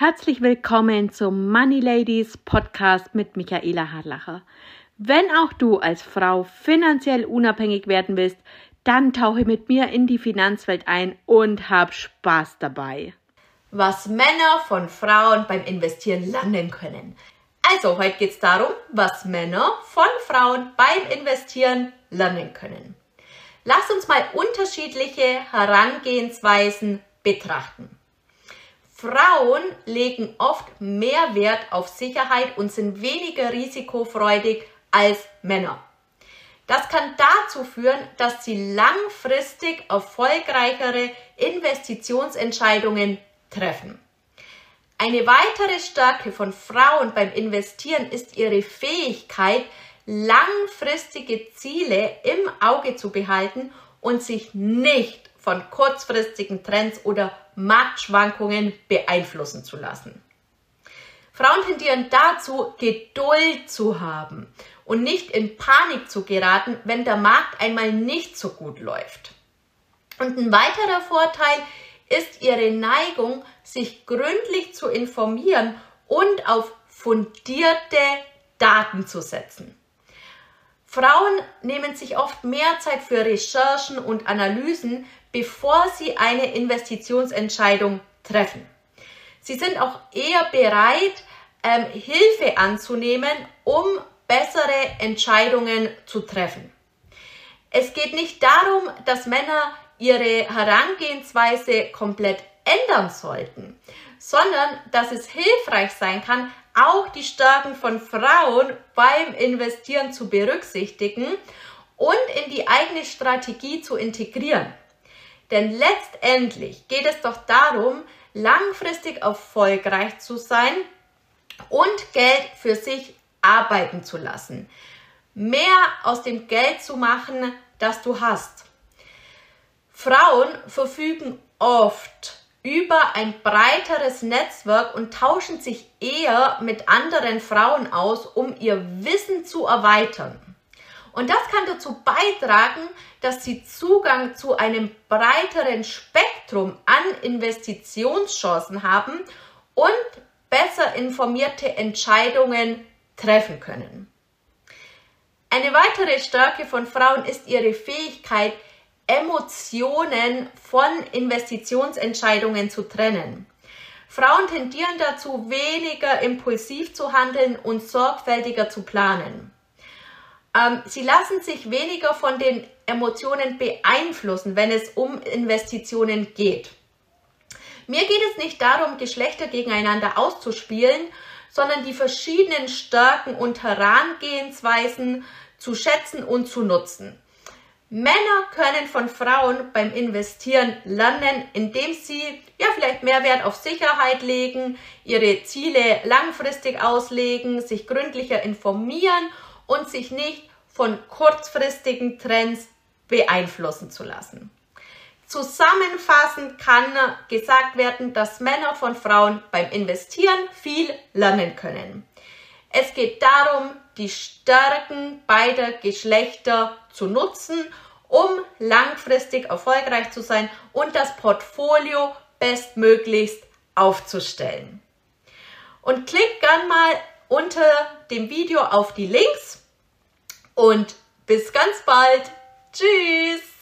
Herzlich willkommen zum Money Ladies Podcast mit Michaela Harlacher. Wenn auch du als Frau finanziell unabhängig werden willst, dann tauche mit mir in die Finanzwelt ein und hab Spaß dabei. Was Männer von Frauen beim Investieren lernen können. Also, heute geht es darum, was Männer von Frauen beim Investieren lernen können. Lass uns mal unterschiedliche Herangehensweisen betrachten. Frauen legen oft mehr Wert auf Sicherheit und sind weniger risikofreudig als Männer. Das kann dazu führen, dass sie langfristig erfolgreichere Investitionsentscheidungen treffen. Eine weitere Stärke von Frauen beim Investieren ist ihre Fähigkeit, langfristige Ziele im Auge zu behalten und sich nicht von kurzfristigen Trends oder Marktschwankungen beeinflussen zu lassen. Frauen tendieren dazu, Geduld zu haben und nicht in Panik zu geraten, wenn der Markt einmal nicht so gut läuft. Und ein weiterer Vorteil ist ihre Neigung, sich gründlich zu informieren und auf fundierte Daten zu setzen. Frauen nehmen sich oft mehr Zeit für Recherchen und Analysen, bevor sie eine Investitionsentscheidung treffen. Sie sind auch eher bereit, ähm, Hilfe anzunehmen, um bessere Entscheidungen zu treffen. Es geht nicht darum, dass Männer ihre Herangehensweise komplett ändern sollten, sondern dass es hilfreich sein kann, auch die Stärken von Frauen beim Investieren zu berücksichtigen und in die eigene Strategie zu integrieren. Denn letztendlich geht es doch darum, langfristig erfolgreich zu sein und Geld für sich arbeiten zu lassen. Mehr aus dem Geld zu machen, das du hast. Frauen verfügen oft über ein breiteres Netzwerk und tauschen sich eher mit anderen Frauen aus, um ihr Wissen zu erweitern. Und das kann dazu beitragen, dass sie Zugang zu einem breiteren Spektrum an Investitionschancen haben und besser informierte Entscheidungen treffen können. Eine weitere Stärke von Frauen ist ihre Fähigkeit, Emotionen von Investitionsentscheidungen zu trennen. Frauen tendieren dazu, weniger impulsiv zu handeln und sorgfältiger zu planen. Ähm, sie lassen sich weniger von den Emotionen beeinflussen, wenn es um Investitionen geht. Mir geht es nicht darum, Geschlechter gegeneinander auszuspielen, sondern die verschiedenen Stärken und Herangehensweisen zu schätzen und zu nutzen. Männer können von Frauen beim Investieren lernen, indem sie ja vielleicht mehr Wert auf Sicherheit legen, ihre Ziele langfristig auslegen, sich gründlicher informieren und sich nicht von kurzfristigen Trends beeinflussen zu lassen. Zusammenfassend kann gesagt werden, dass Männer von Frauen beim Investieren viel lernen können. Es geht darum, die Stärken beider Geschlechter zu nutzen, um langfristig erfolgreich zu sein und das Portfolio bestmöglichst aufzustellen. Und klick gern mal unter dem Video auf die Links und bis ganz bald. Tschüss!